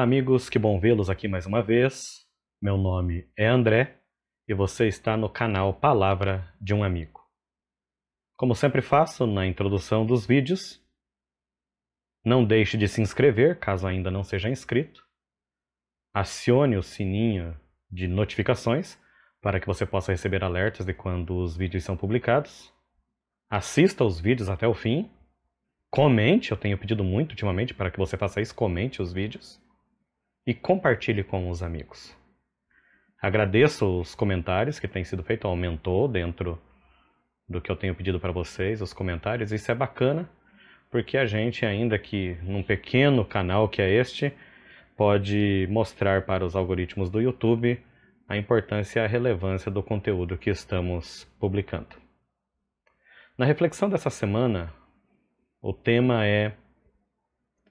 Olá, amigos, que bom vê-los aqui mais uma vez. Meu nome é André e você está no canal Palavra de um Amigo. Como sempre faço na introdução dos vídeos, não deixe de se inscrever caso ainda não seja inscrito. Acione o sininho de notificações para que você possa receber alertas de quando os vídeos são publicados. Assista os vídeos até o fim. Comente, eu tenho pedido muito ultimamente para que você faça isso, comente os vídeos e compartilhe com os amigos. Agradeço os comentários que têm sido feitos, aumentou dentro do que eu tenho pedido para vocês, os comentários, isso é bacana, porque a gente, ainda que num pequeno canal que é este, pode mostrar para os algoritmos do YouTube a importância e a relevância do conteúdo que estamos publicando. Na reflexão dessa semana, o tema é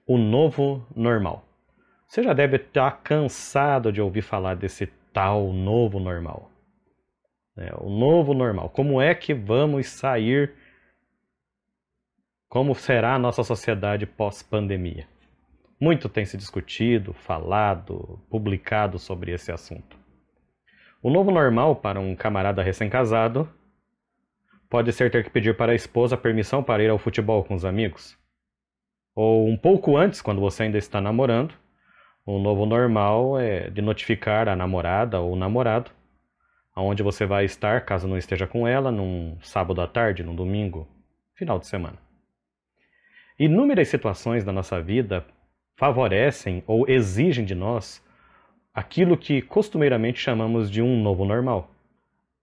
o novo normal. Você já deve estar cansado de ouvir falar desse tal novo normal. É, o novo normal. Como é que vamos sair? Como será a nossa sociedade pós-pandemia? Muito tem se discutido, falado, publicado sobre esse assunto. O novo normal para um camarada recém-casado pode ser ter que pedir para a esposa permissão para ir ao futebol com os amigos. Ou um pouco antes, quando você ainda está namorando, o novo normal é de notificar a namorada ou namorado aonde você vai estar, caso não esteja com ela, num sábado à tarde, num domingo, final de semana. Inúmeras situações da nossa vida favorecem ou exigem de nós aquilo que costumeiramente chamamos de um novo normal.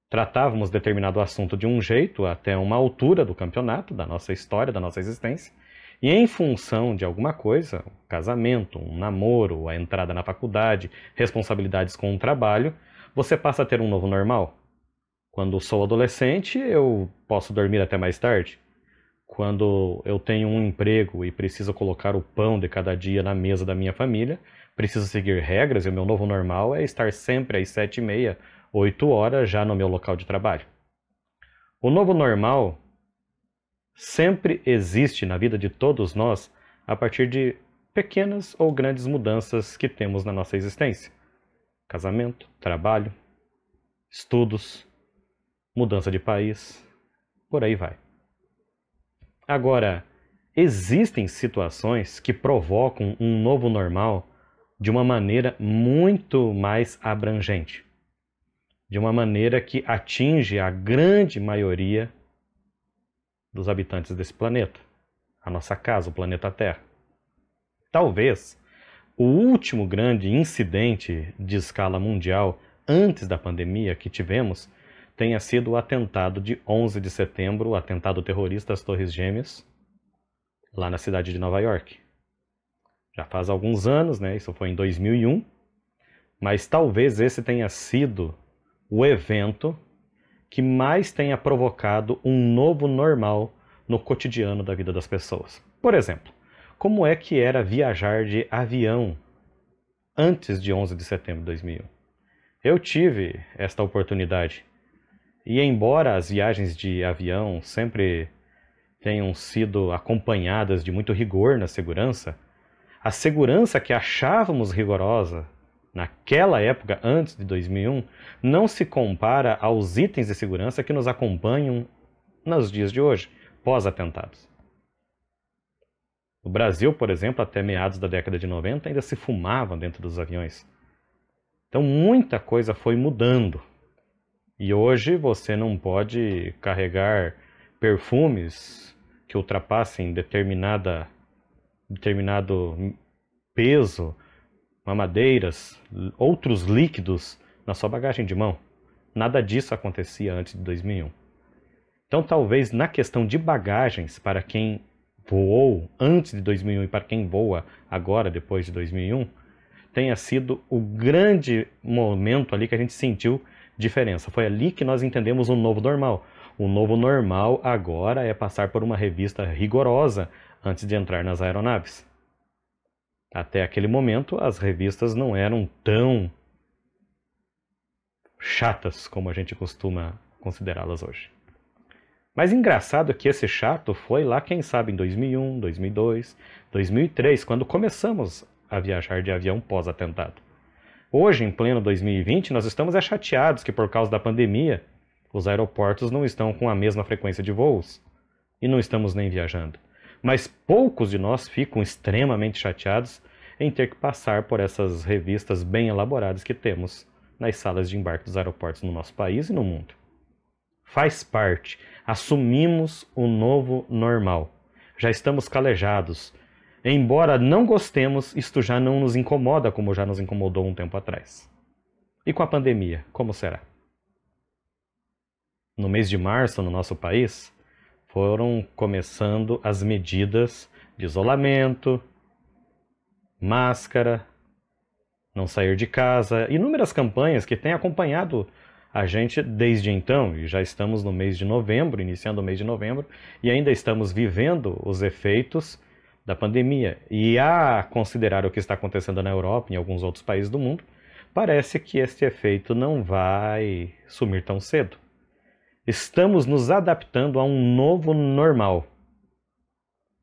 Tratávamos determinado assunto de um jeito até uma altura do campeonato, da nossa história, da nossa existência, e em função de alguma coisa, um casamento, um namoro, a entrada na faculdade, responsabilidades com o trabalho, você passa a ter um novo normal. Quando sou adolescente, eu posso dormir até mais tarde. Quando eu tenho um emprego e preciso colocar o pão de cada dia na mesa da minha família, preciso seguir regras e o meu novo normal é estar sempre às sete e meia, oito horas já no meu local de trabalho. O novo normal sempre existe na vida de todos nós a partir de pequenas ou grandes mudanças que temos na nossa existência. Casamento, trabalho, estudos, mudança de país, por aí vai. Agora, existem situações que provocam um novo normal de uma maneira muito mais abrangente, de uma maneira que atinge a grande maioria dos habitantes desse planeta, a nossa casa, o planeta Terra. Talvez o último grande incidente de escala mundial antes da pandemia que tivemos tenha sido o atentado de 11 de setembro, o atentado terrorista às Torres Gêmeas, lá na cidade de Nova York. Já faz alguns anos, né? Isso foi em 2001, mas talvez esse tenha sido o evento que mais tenha provocado um novo normal no cotidiano da vida das pessoas. Por exemplo, como é que era viajar de avião antes de 11 de setembro de 2001? Eu tive esta oportunidade. E embora as viagens de avião sempre tenham sido acompanhadas de muito rigor na segurança, a segurança que achávamos rigorosa naquela época, antes de 2001, não se compara aos itens de segurança que nos acompanham nos dias de hoje, pós-atentados. No Brasil, por exemplo, até meados da década de 90, ainda se fumava dentro dos aviões. Então, muita coisa foi mudando. E hoje você não pode carregar perfumes que ultrapassem determinada, determinado peso mamadeiras, outros líquidos na sua bagagem de mão. Nada disso acontecia antes de 2001. Então, talvez na questão de bagagens, para quem voou antes de 2001 e para quem voa agora, depois de 2001, tenha sido o grande momento ali que a gente sentiu diferença. Foi ali que nós entendemos um novo normal. O novo normal agora é passar por uma revista rigorosa antes de entrar nas aeronaves. Até aquele momento, as revistas não eram tão chatas como a gente costuma considerá-las hoje. Mas engraçado que esse chato foi lá, quem sabe, em 2001, 2002, 2003, quando começamos a viajar de avião pós-atentado. Hoje, em pleno 2020, nós estamos é chateados que por causa da pandemia, os aeroportos não estão com a mesma frequência de voos e não estamos nem viajando. Mas poucos de nós ficam extremamente chateados em ter que passar por essas revistas bem elaboradas que temos nas salas de embarque dos aeroportos no nosso país e no mundo. Faz parte, assumimos o novo normal. Já estamos calejados. Embora não gostemos, isto já não nos incomoda como já nos incomodou um tempo atrás. E com a pandemia, como será? No mês de março, no nosso país, foram começando as medidas de isolamento, máscara, não sair de casa, inúmeras campanhas que têm acompanhado a gente desde então, e já estamos no mês de novembro, iniciando o mês de novembro, e ainda estamos vivendo os efeitos da pandemia. E a considerar o que está acontecendo na Europa e em alguns outros países do mundo, parece que este efeito não vai sumir tão cedo. Estamos nos adaptando a um novo normal.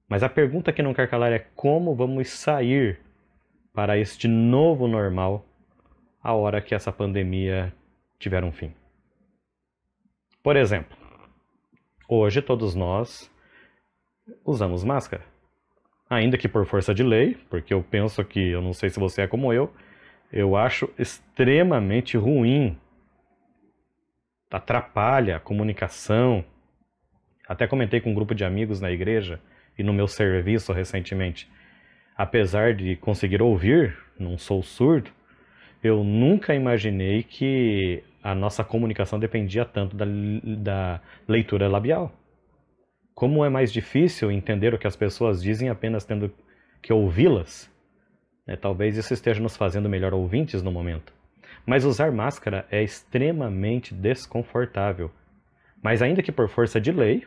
Mas a pergunta que não quer calar é como vamos sair para este novo normal a hora que essa pandemia tiver um fim. Por exemplo, hoje todos nós usamos máscara. Ainda que por força de lei, porque eu penso que, eu não sei se você é como eu, eu acho extremamente ruim atrapalha a comunicação. Até comentei com um grupo de amigos na igreja e no meu serviço recentemente. Apesar de conseguir ouvir, não sou surdo, eu nunca imaginei que a nossa comunicação dependia tanto da, da leitura labial. Como é mais difícil entender o que as pessoas dizem apenas tendo que ouvi-las, né? talvez isso esteja nos fazendo melhor ouvintes no momento. Mas usar máscara é extremamente desconfortável. Mas ainda que por força de lei,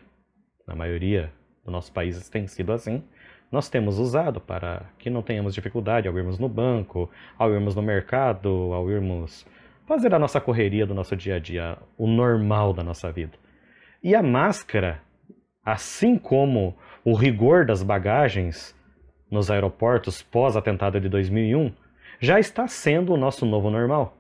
na maioria dos nossos países tem sido assim, nós temos usado para que não tenhamos dificuldade ao irmos no banco, ao irmos no mercado, ao irmos fazer a nossa correria do nosso dia a dia, o normal da nossa vida. E a máscara, assim como o rigor das bagagens nos aeroportos pós-atentado de 2001, já está sendo o nosso novo normal.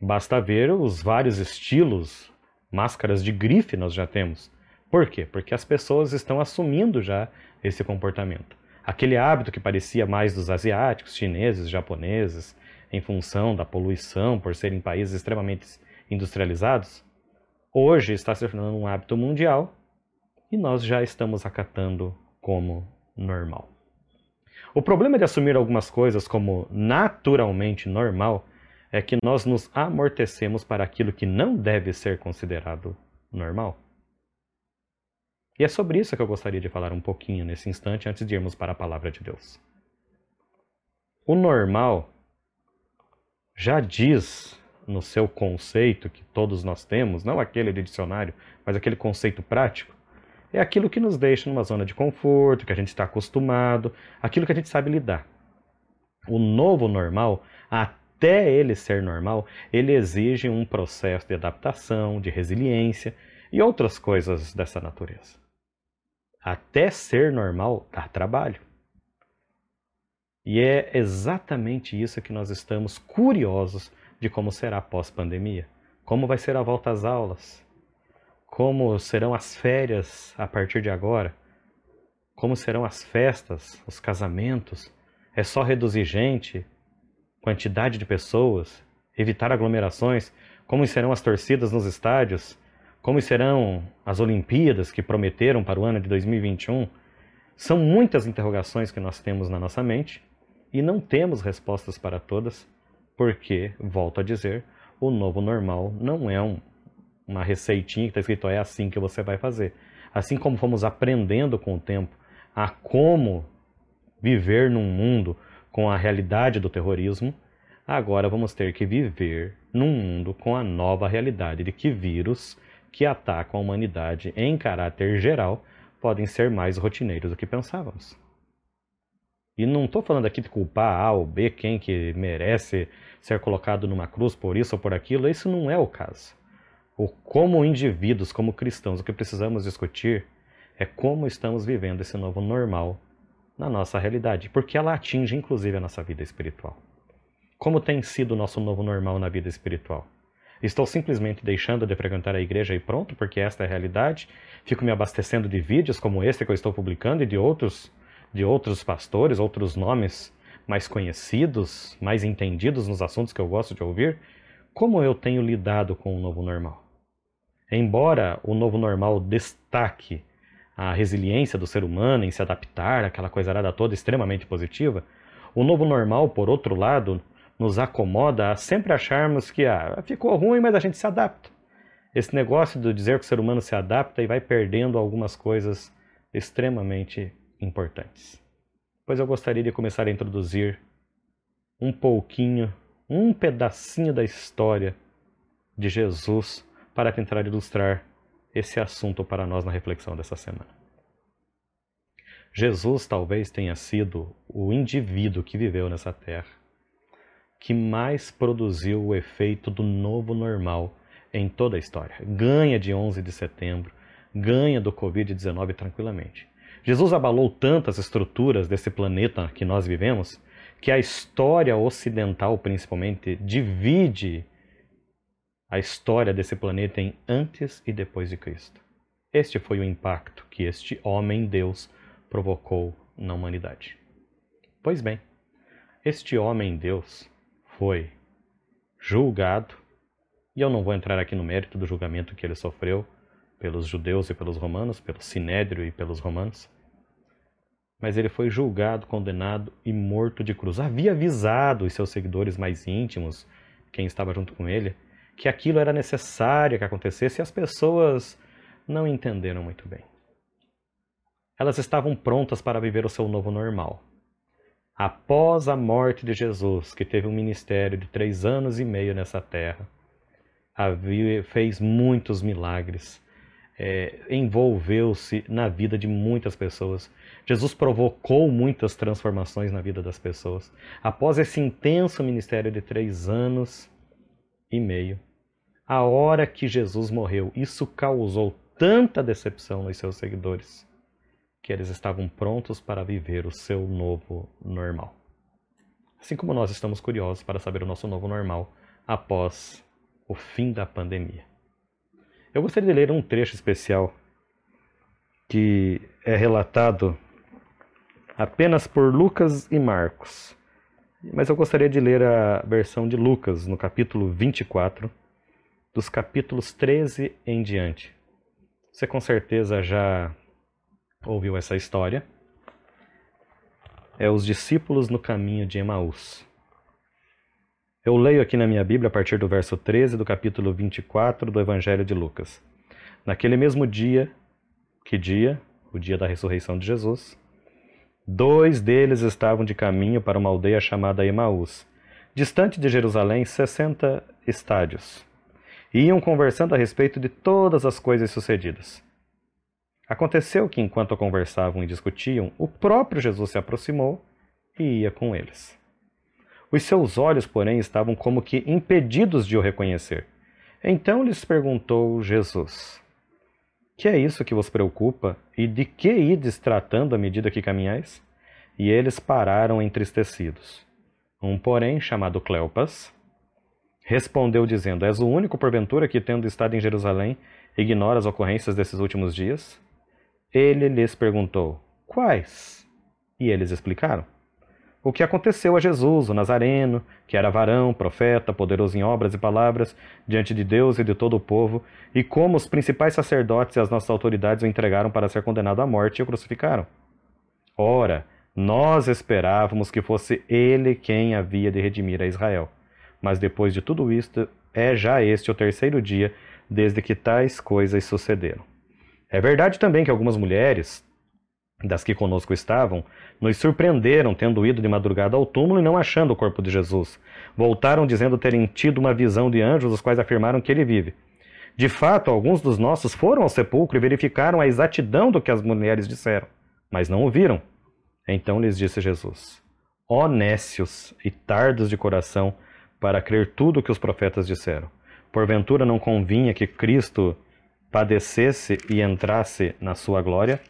Basta ver os vários estilos, máscaras de grife nós já temos. Por quê? Porque as pessoas estão assumindo já esse comportamento. Aquele hábito que parecia mais dos asiáticos, chineses, japoneses, em função da poluição, por serem países extremamente industrializados, hoje está se tornando um hábito mundial e nós já estamos acatando como normal. O problema de assumir algumas coisas como naturalmente normal é que nós nos amortecemos para aquilo que não deve ser considerado normal. E é sobre isso que eu gostaria de falar um pouquinho nesse instante antes de irmos para a palavra de Deus. O normal já diz no seu conceito que todos nós temos, não aquele de dicionário, mas aquele conceito prático, é aquilo que nos deixa numa zona de conforto, que a gente está acostumado, aquilo que a gente sabe lidar. O novo normal, a até ele ser normal, ele exige um processo de adaptação, de resiliência e outras coisas dessa natureza. Até ser normal dá trabalho. E é exatamente isso que nós estamos curiosos de como será pós-pandemia. Como vai ser a volta às aulas? Como serão as férias a partir de agora? Como serão as festas, os casamentos? É só reduzir gente? Quantidade de pessoas, evitar aglomerações, como serão as torcidas nos estádios, como serão as Olimpíadas que prometeram para o ano de 2021. São muitas interrogações que nós temos na nossa mente e não temos respostas para todas, porque, volto a dizer, o novo normal não é um, uma receitinha que está escrito é assim que você vai fazer. Assim como fomos aprendendo com o tempo a como viver num mundo com a realidade do terrorismo, agora vamos ter que viver num mundo com a nova realidade de que vírus que atacam a humanidade em caráter geral podem ser mais rotineiros do que pensávamos. E não estou falando aqui de culpar A ou B, quem que merece ser colocado numa cruz por isso ou por aquilo, isso não é o caso. O como indivíduos, como cristãos, o que precisamos discutir é como estamos vivendo esse novo normal na nossa realidade, porque ela atinge inclusive a nossa vida espiritual. Como tem sido o nosso novo normal na vida espiritual? Estou simplesmente deixando de frequentar a igreja e pronto, porque esta é a realidade? Fico me abastecendo de vídeos como este que eu estou publicando e de outros, de outros pastores, outros nomes mais conhecidos, mais entendidos nos assuntos que eu gosto de ouvir? Como eu tenho lidado com o novo normal? Embora o novo normal destaque a resiliência do ser humano em se adaptar, aquela coisa toda extremamente positiva, o novo normal, por outro lado, nos acomoda a sempre acharmos que ah, ficou ruim, mas a gente se adapta. Esse negócio de dizer que o ser humano se adapta e vai perdendo algumas coisas extremamente importantes. Pois eu gostaria de começar a introduzir um pouquinho, um pedacinho da história de Jesus para tentar ilustrar esse assunto para nós na reflexão dessa semana. Jesus talvez tenha sido o indivíduo que viveu nessa terra que mais produziu o efeito do novo normal em toda a história. Ganha de 11 de setembro, ganha do Covid-19 tranquilamente. Jesus abalou tantas estruturas desse planeta que nós vivemos que a história ocidental, principalmente, divide a história desse planeta em antes e depois de Cristo. Este foi o impacto que este homem-deus provocou na humanidade. Pois bem, este homem-deus foi julgado, e eu não vou entrar aqui no mérito do julgamento que ele sofreu pelos judeus e pelos romanos, pelo sinédrio e pelos romanos, mas ele foi julgado, condenado e morto de cruz. Havia avisado os seus seguidores mais íntimos, quem estava junto com ele, que aquilo era necessário que acontecesse e as pessoas não entenderam muito bem. Elas estavam prontas para viver o seu novo normal após a morte de Jesus, que teve um ministério de três anos e meio nessa terra, fez muitos milagres, é, envolveu-se na vida de muitas pessoas. Jesus provocou muitas transformações na vida das pessoas. Após esse intenso ministério de três anos e meio, a hora que Jesus morreu, isso causou tanta decepção nos seus seguidores que eles estavam prontos para viver o seu novo normal. Assim como nós estamos curiosos para saber o nosso novo normal após o fim da pandemia. Eu gostaria de ler um trecho especial que é relatado apenas por Lucas e Marcos. Mas eu gostaria de ler a versão de Lucas no capítulo 24, dos capítulos 13 em diante. Você com certeza já ouviu essa história é os discípulos no caminho de Emaús. Eu leio aqui na minha Bíblia a partir do verso 13 do capítulo 24 do Evangelho de Lucas. Naquele mesmo dia, que dia? O dia da ressurreição de Jesus. Dois deles estavam de caminho para uma aldeia chamada Emaús, distante de Jerusalém 60 estádios. E iam conversando a respeito de todas as coisas sucedidas. Aconteceu que, enquanto conversavam e discutiam, o próprio Jesus se aproximou e ia com eles. Os seus olhos, porém, estavam como que impedidos de o reconhecer. Então lhes perguntou Jesus: Que é isso que vos preocupa e de que ides tratando à medida que caminhais? E eles pararam entristecidos. Um, porém, chamado Cleopas, respondeu dizendo: És o único, porventura, que, tendo estado em Jerusalém, ignora as ocorrências desses últimos dias? Ele lhes perguntou: Quais? E eles explicaram. O que aconteceu a Jesus, o Nazareno, que era varão, profeta, poderoso em obras e palavras, diante de Deus e de todo o povo, e como os principais sacerdotes e as nossas autoridades o entregaram para ser condenado à morte e o crucificaram. Ora, nós esperávamos que fosse ele quem havia de redimir a Israel. Mas depois de tudo isto, é já este o terceiro dia desde que tais coisas sucederam. É verdade também que algumas mulheres, das que conosco estavam, nos surpreenderam tendo ido de madrugada ao túmulo e não achando o corpo de Jesus. Voltaram dizendo terem tido uma visão de anjos, os quais afirmaram que ele vive. De fato, alguns dos nossos foram ao sepulcro e verificaram a exatidão do que as mulheres disseram, mas não o viram. Então lhes disse Jesus: Ó nécios e tardos de coração, para crer tudo o que os profetas disseram. Porventura não convinha que Cristo padecesse e entrasse na sua glória.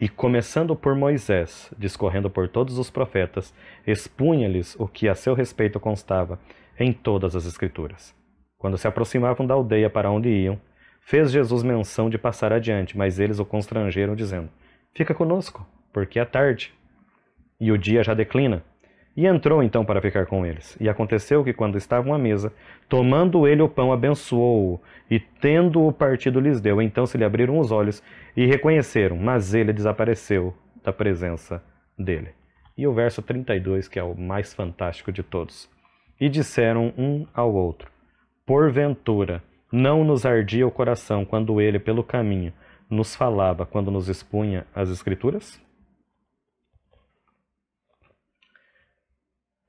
E começando por Moisés, discorrendo por todos os profetas, expunha-lhes o que a seu respeito constava em todas as Escrituras. Quando se aproximavam da aldeia para onde iam, fez Jesus menção de passar adiante, mas eles o constrangeram, dizendo: Fica conosco, porque é tarde, e o dia já declina. E entrou então para ficar com eles. E aconteceu que, quando estavam à mesa, tomando ele o pão, abençoou-o, e tendo-o partido lhes deu. Então se lhe abriram os olhos e reconheceram, mas ele desapareceu da presença dele. E o verso 32, que é o mais fantástico de todos. E disseram um ao outro: Porventura, não nos ardia o coração quando ele, pelo caminho, nos falava, quando nos expunha as Escrituras?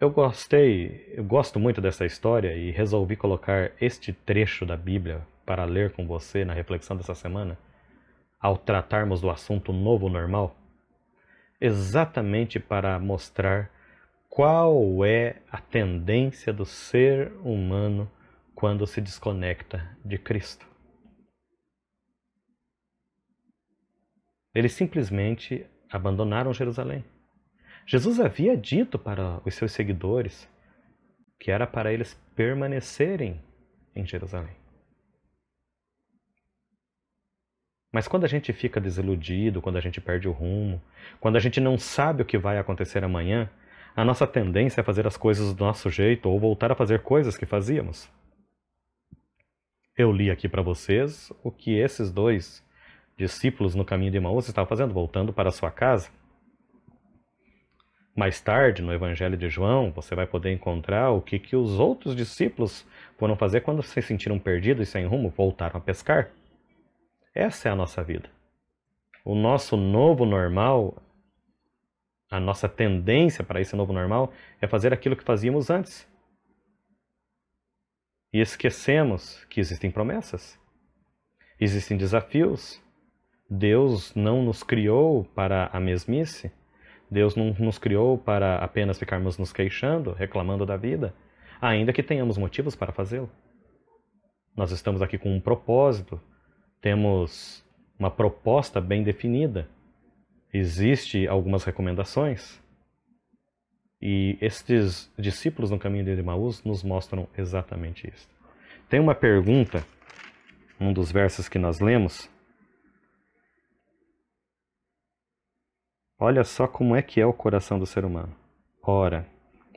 Eu gostei, eu gosto muito dessa história e resolvi colocar este trecho da Bíblia para ler com você na reflexão dessa semana, ao tratarmos do assunto novo normal, exatamente para mostrar qual é a tendência do ser humano quando se desconecta de Cristo. Eles simplesmente abandonaram Jerusalém. Jesus havia dito para os seus seguidores que era para eles permanecerem em Jerusalém. Mas quando a gente fica desiludido, quando a gente perde o rumo, quando a gente não sabe o que vai acontecer amanhã, a nossa tendência é fazer as coisas do nosso jeito ou voltar a fazer coisas que fazíamos. Eu li aqui para vocês o que esses dois discípulos no caminho de Emaús estavam fazendo, voltando para sua casa. Mais tarde, no Evangelho de João, você vai poder encontrar o que, que os outros discípulos foram fazer quando se sentiram perdidos e sem rumo, voltaram a pescar. Essa é a nossa vida. O nosso novo normal, a nossa tendência para esse novo normal é fazer aquilo que fazíamos antes. E esquecemos que existem promessas, existem desafios. Deus não nos criou para a mesmice. Deus não nos criou para apenas ficarmos nos queixando, reclamando da vida, ainda que tenhamos motivos para fazê-lo. Nós estamos aqui com um propósito, temos uma proposta bem definida. Existem algumas recomendações. E estes discípulos no caminho de Emaús nos mostram exatamente isso. Tem uma pergunta, um dos versos que nós lemos, Olha só como é que é o coração do ser humano. Ora,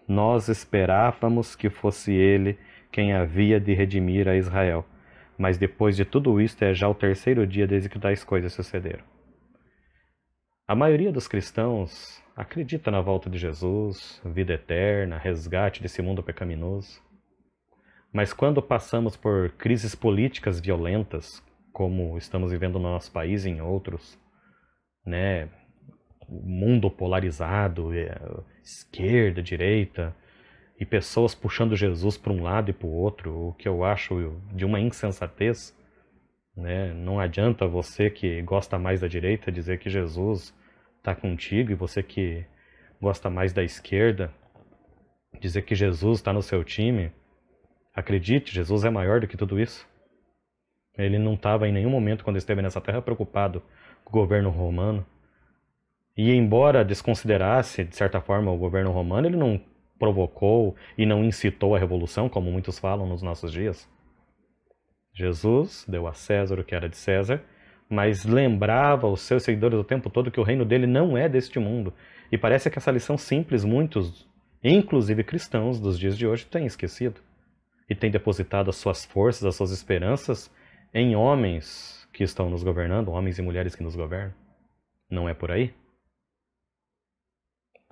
nós esperávamos que fosse ele quem havia de redimir a Israel. Mas depois de tudo isto é já o terceiro dia desde que tais coisas sucederam. A maioria dos cristãos acredita na volta de Jesus, vida eterna, resgate desse mundo pecaminoso. Mas quando passamos por crises políticas violentas, como estamos vivendo no nosso país e em outros, né, mundo polarizado, é, esquerda, direita, e pessoas puxando Jesus para um lado e para o outro, o que eu acho de uma insensatez. Né? Não adianta você que gosta mais da direita dizer que Jesus está contigo e você que gosta mais da esquerda dizer que Jesus está no seu time. Acredite, Jesus é maior do que tudo isso. Ele não estava em nenhum momento, quando esteve nessa terra, preocupado com o governo romano. E embora desconsiderasse, de certa forma, o governo romano, ele não provocou e não incitou a revolução, como muitos falam nos nossos dias. Jesus deu a César o que era de César, mas lembrava os seus seguidores o tempo todo que o reino dele não é deste mundo. E parece que essa lição simples, muitos, inclusive cristãos dos dias de hoje, têm esquecido. E têm depositado as suas forças, as suas esperanças em homens que estão nos governando, homens e mulheres que nos governam. Não é por aí?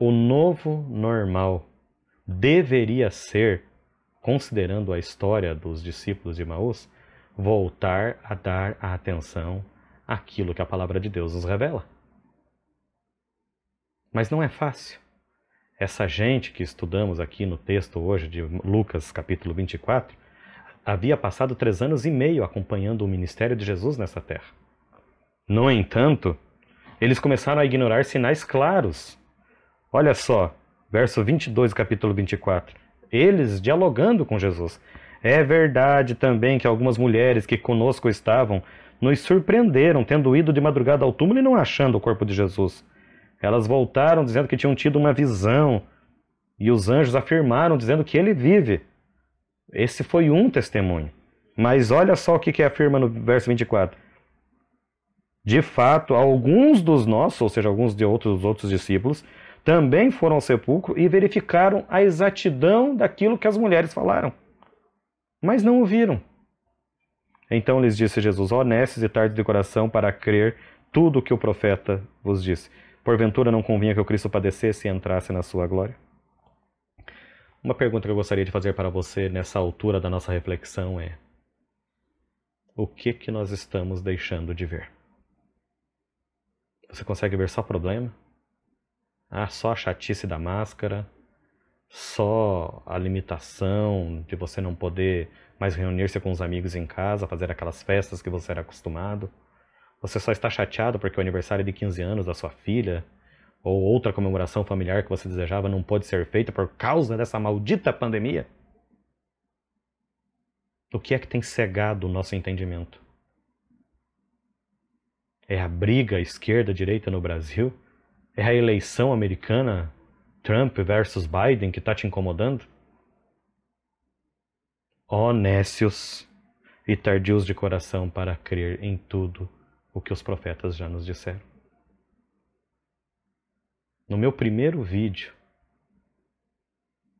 O novo normal deveria ser, considerando a história dos discípulos de Maús, voltar a dar a atenção àquilo que a palavra de Deus nos revela. Mas não é fácil. Essa gente que estudamos aqui no texto hoje de Lucas capítulo 24 havia passado três anos e meio acompanhando o ministério de Jesus nessa terra. No entanto, eles começaram a ignorar sinais claros Olha só, verso 22 capítulo 24. Eles dialogando com Jesus. É verdade também que algumas mulheres que conosco estavam nos surpreenderam, tendo ido de madrugada ao túmulo e não achando o corpo de Jesus. Elas voltaram dizendo que tinham tido uma visão, e os anjos afirmaram, dizendo que ele vive. Esse foi um testemunho. Mas olha só o que, que afirma no verso 24. De fato, alguns dos nossos, ou seja, alguns de outros, outros discípulos, também foram ao sepulcro e verificaram a exatidão daquilo que as mulheres falaram. Mas não o viram. Então lhes disse Jesus: Honestos e tardes de coração para crer tudo o que o profeta vos disse. Porventura não convinha que o Cristo padecesse e entrasse na sua glória? Uma pergunta que eu gostaria de fazer para você nessa altura da nossa reflexão é: o que que nós estamos deixando de ver? Você consegue ver só problema? Ah, só a chatice da máscara, só a limitação de você não poder mais reunir-se com os amigos em casa, fazer aquelas festas que você era acostumado. Você só está chateado porque o aniversário de 15 anos da sua filha ou outra comemoração familiar que você desejava não pode ser feita por causa dessa maldita pandemia? O que é que tem cegado o nosso entendimento? É a briga esquerda-direita no Brasil? É a eleição americana, Trump versus Biden, que está te incomodando? Ó oh, nécios e tardios de coração para crer em tudo o que os profetas já nos disseram. No meu primeiro vídeo,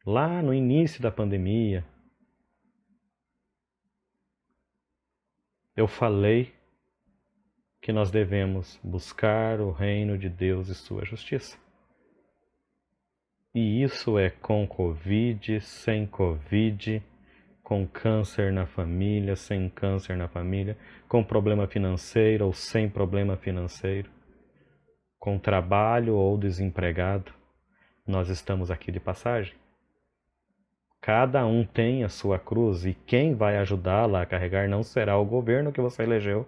lá no início da pandemia, eu falei que nós devemos buscar o reino de Deus e sua justiça. E isso é com Covid, sem Covid, com câncer na família, sem câncer na família, com problema financeiro ou sem problema financeiro, com trabalho ou desempregado. Nós estamos aqui de passagem. Cada um tem a sua cruz e quem vai ajudá-la a carregar não será o governo que você elegeu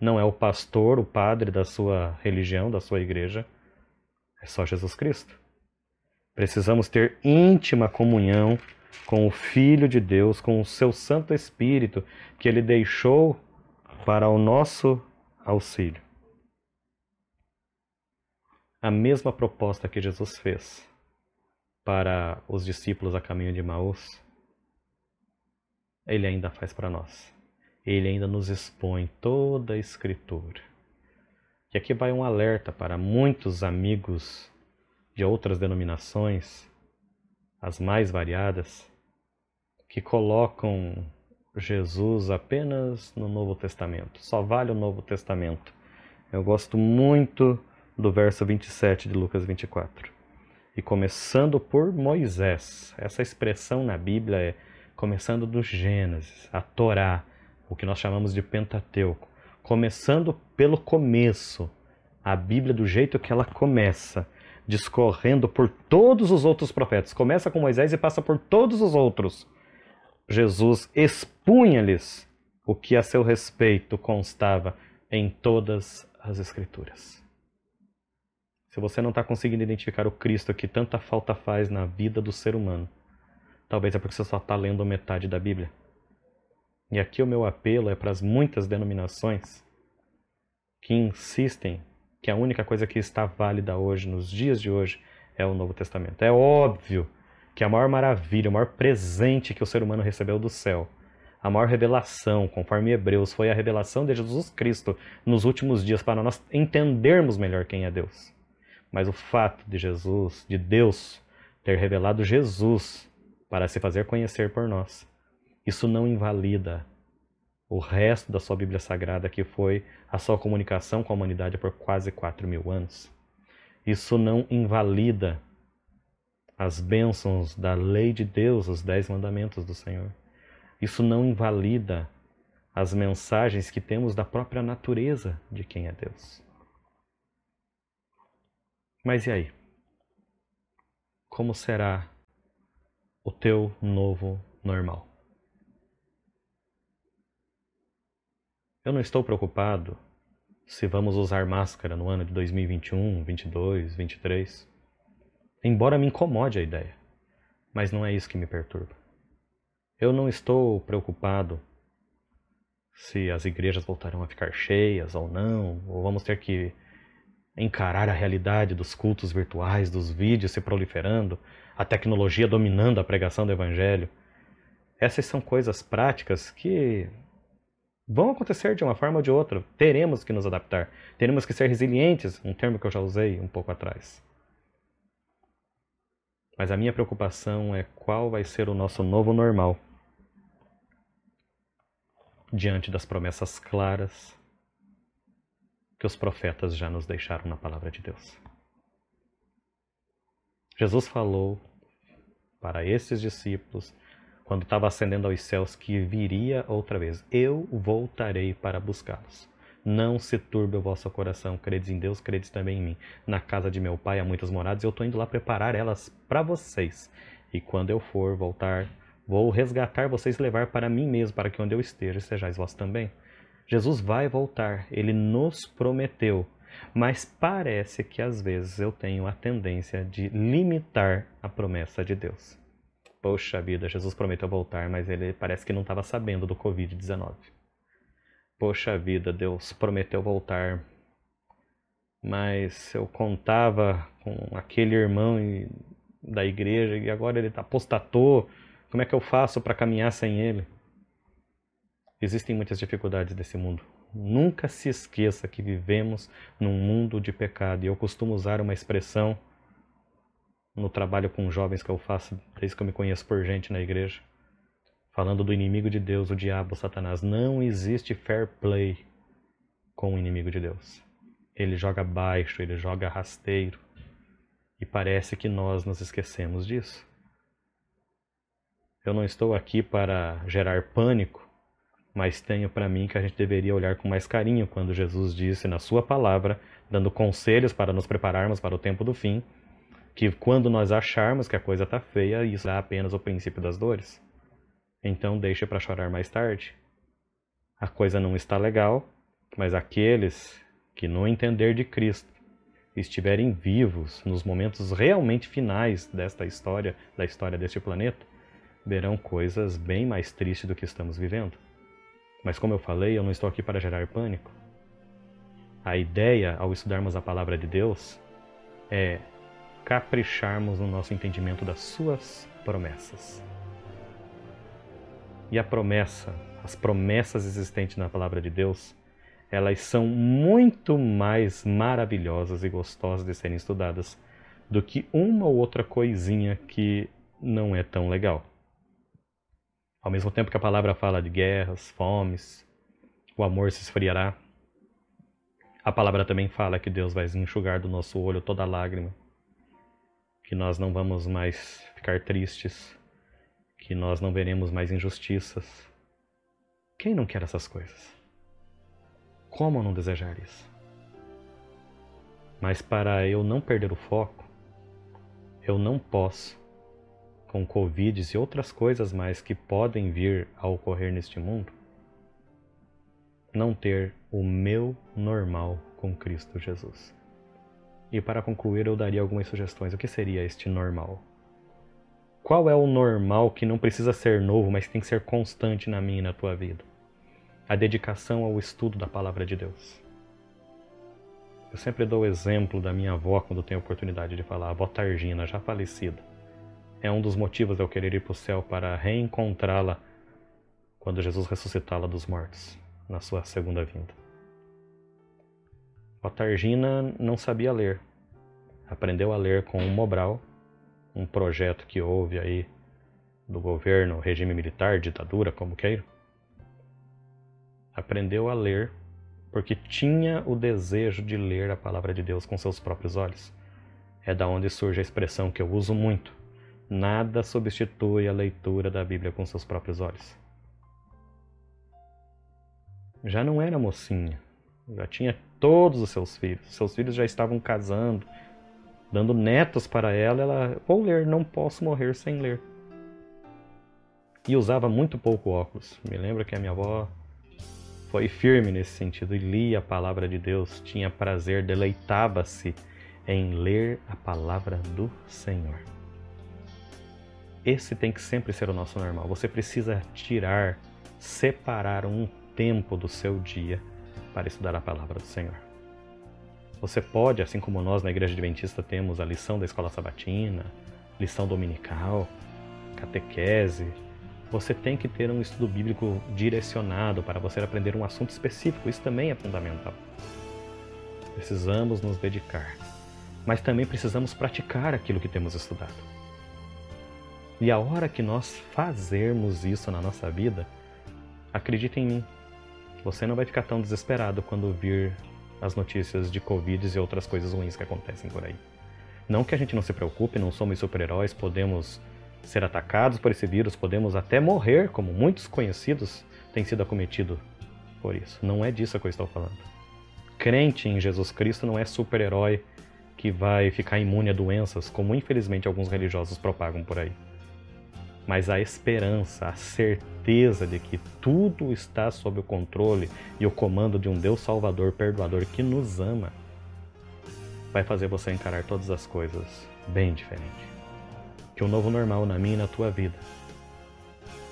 não é o pastor, o padre da sua religião, da sua igreja, é só Jesus Cristo. Precisamos ter íntima comunhão com o Filho de Deus, com o seu Santo Espírito, que ele deixou para o nosso auxílio. A mesma proposta que Jesus fez para os discípulos a caminho de Maús, ele ainda faz para nós ele ainda nos expõe toda a Escritura. E aqui vai um alerta para muitos amigos de outras denominações, as mais variadas, que colocam Jesus apenas no Novo Testamento. Só vale o Novo Testamento. Eu gosto muito do verso 27 de Lucas 24. E começando por Moisés, essa expressão na Bíblia é começando do Gênesis, a Torá, o que nós chamamos de Pentateuco, começando pelo começo, a Bíblia do jeito que ela começa, discorrendo por todos os outros profetas. Começa com Moisés e passa por todos os outros. Jesus expunha-lhes o que a seu respeito constava em todas as Escrituras. Se você não está conseguindo identificar o Cristo que tanta falta faz na vida do ser humano, talvez é porque você só está lendo metade da Bíblia. E aqui o meu apelo é para as muitas denominações que insistem que a única coisa que está válida hoje, nos dias de hoje, é o Novo Testamento. É óbvio que a maior maravilha, o maior presente que o ser humano recebeu do céu, a maior revelação, conforme Hebreus, foi a revelação de Jesus Cristo nos últimos dias para nós entendermos melhor quem é Deus. Mas o fato de Jesus, de Deus, ter revelado Jesus para se fazer conhecer por nós, isso não invalida o resto da sua Bíblia Sagrada, que foi a sua comunicação com a humanidade por quase 4 mil anos. Isso não invalida as bênçãos da lei de Deus, os dez mandamentos do Senhor. Isso não invalida as mensagens que temos da própria natureza de quem é Deus. Mas e aí? Como será o teu novo normal? Eu não estou preocupado se vamos usar máscara no ano de 2021, 22, 23. Embora me incomode a ideia, mas não é isso que me perturba. Eu não estou preocupado se as igrejas voltarão a ficar cheias ou não, ou vamos ter que encarar a realidade dos cultos virtuais, dos vídeos se proliferando, a tecnologia dominando a pregação do evangelho. Essas são coisas práticas que vão acontecer de uma forma ou de outra. Teremos que nos adaptar. Teremos que ser resilientes, um termo que eu já usei um pouco atrás. Mas a minha preocupação é qual vai ser o nosso novo normal diante das promessas claras que os profetas já nos deixaram na palavra de Deus. Jesus falou para esses discípulos, quando estava ascendendo aos céus, que viria outra vez. Eu voltarei para buscá-los. Não se turbe o vosso coração, credes em Deus, credes também em mim. Na casa de meu pai há muitas moradas e eu estou indo lá preparar elas para vocês. E quando eu for voltar, Vou resgatar vocês e levar para mim mesmo, para que onde eu esteja sejais vós também. Jesus vai voltar, ele nos prometeu, mas parece que às vezes eu tenho a tendência de limitar a promessa de Deus. Poxa vida, Jesus prometeu voltar, mas ele parece que não estava sabendo do Covid-19. Poxa vida, Deus prometeu voltar, mas eu contava com aquele irmão da igreja e agora ele apostatou como é que eu faço para caminhar sem Ele? Existem muitas dificuldades desse mundo. Nunca se esqueça que vivemos num mundo de pecado. E eu costumo usar uma expressão no trabalho com jovens que eu faço desde que eu me conheço por gente na igreja, falando do inimigo de Deus, o diabo, o Satanás. Não existe fair play com o inimigo de Deus. Ele joga baixo, ele joga rasteiro. E parece que nós nos esquecemos disso. Eu não estou aqui para gerar pânico, mas tenho para mim que a gente deveria olhar com mais carinho quando Jesus disse na Sua palavra, dando conselhos para nos prepararmos para o tempo do fim, que quando nós acharmos que a coisa está feia, isso é apenas o princípio das dores. Então deixe para chorar mais tarde. A coisa não está legal, mas aqueles que no entender de Cristo estiverem vivos nos momentos realmente finais desta história, da história deste planeta, verão coisas bem mais tristes do que estamos vivendo. Mas como eu falei, eu não estou aqui para gerar pânico. A ideia, ao estudarmos a palavra de Deus, é capricharmos no nosso entendimento das suas promessas. E a promessa, as promessas existentes na palavra de Deus, elas são muito mais maravilhosas e gostosas de serem estudadas do que uma ou outra coisinha que não é tão legal. Ao mesmo tempo que a palavra fala de guerras, fomes, o amor se esfriará, a palavra também fala que Deus vai enxugar do nosso olho toda lágrima, que nós não vamos mais ficar tristes, que nós não veremos mais injustiças. Quem não quer essas coisas? Como não desejar isso? Mas para eu não perder o foco, eu não posso com Covid e outras coisas mais que podem vir a ocorrer neste mundo, não ter o meu normal com Cristo Jesus. E para concluir, eu daria algumas sugestões. O que seria este normal? Qual é o normal que não precisa ser novo, mas tem que ser constante na minha e na tua vida? A dedicação ao estudo da palavra de Deus. Eu sempre dou o exemplo da minha avó quando tenho oportunidade de falar, a avó Targina, já falecida é um dos motivos de eu querer ir para o céu para reencontrá-la quando Jesus ressuscitá-la dos mortos na sua segunda vinda. Targina não sabia ler. Aprendeu a ler com o Mobral, um projeto que houve aí do governo, regime militar, ditadura, como queira. Aprendeu a ler porque tinha o desejo de ler a palavra de Deus com seus próprios olhos. É da onde surge a expressão que eu uso muito, Nada substitui a leitura da Bíblia com seus próprios olhos. Já não era mocinha, já tinha todos os seus filhos. Seus filhos já estavam casando, dando netos para ela. Ela, vou ler, não posso morrer sem ler. E usava muito pouco óculos. Me lembro que a minha avó foi firme nesse sentido e lia a palavra de Deus, tinha prazer, deleitava-se em ler a palavra do Senhor. Esse tem que sempre ser o nosso normal. Você precisa tirar, separar um tempo do seu dia para estudar a palavra do Senhor. Você pode, assim como nós na Igreja Adventista temos a lição da escola sabatina, lição dominical, catequese, você tem que ter um estudo bíblico direcionado para você aprender um assunto específico. Isso também é fundamental. Precisamos nos dedicar, mas também precisamos praticar aquilo que temos estudado. E a hora que nós fazermos isso na nossa vida, acredite em mim, você não vai ficar tão desesperado quando vir as notícias de Covid e outras coisas ruins que acontecem por aí. Não que a gente não se preocupe, não somos super-heróis, podemos ser atacados por esse vírus, podemos até morrer, como muitos conhecidos têm sido acometidos por isso. Não é disso que eu estou falando. Crente em Jesus Cristo não é super-herói que vai ficar imune a doenças, como infelizmente alguns religiosos propagam por aí. Mas a esperança, a certeza de que tudo está sob o controle e o comando de um Deus Salvador, Perdoador que nos ama, vai fazer você encarar todas as coisas bem diferente que o novo normal na minha e na tua vida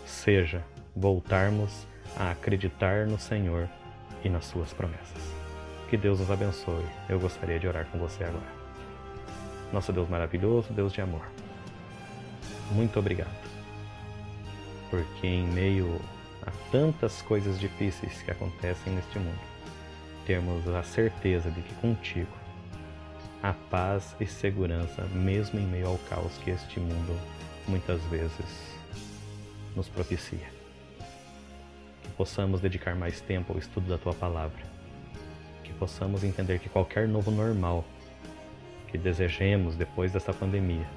seja voltarmos a acreditar no Senhor e nas suas promessas. Que Deus nos abençoe. Eu gostaria de orar com você agora. Nosso Deus maravilhoso, Deus de amor. Muito obrigado. Porque em meio a tantas coisas difíceis que acontecem neste mundo, temos a certeza de que contigo a paz e segurança, mesmo em meio ao caos que este mundo muitas vezes nos propicia. Que possamos dedicar mais tempo ao estudo da tua palavra. Que possamos entender que qualquer novo normal que desejemos depois dessa pandemia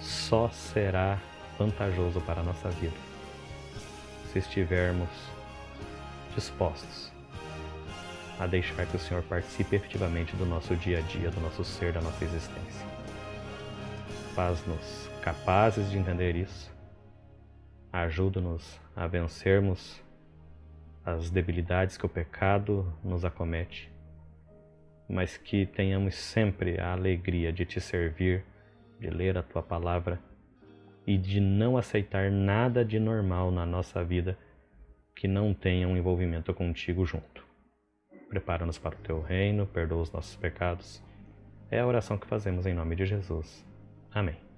só será vantajoso para a nossa vida se estivermos dispostos a deixar que o Senhor participe efetivamente do nosso dia a dia, do nosso ser, da nossa existência. Faz-nos capazes de entender isso. Ajuda-nos a vencermos as debilidades que o pecado nos acomete, mas que tenhamos sempre a alegria de te servir, de ler a tua palavra e de não aceitar nada de normal na nossa vida que não tenha um envolvimento contigo junto prepara-nos para o teu reino, perdoa os nossos pecados. É a oração que fazemos em nome de Jesus. Amém.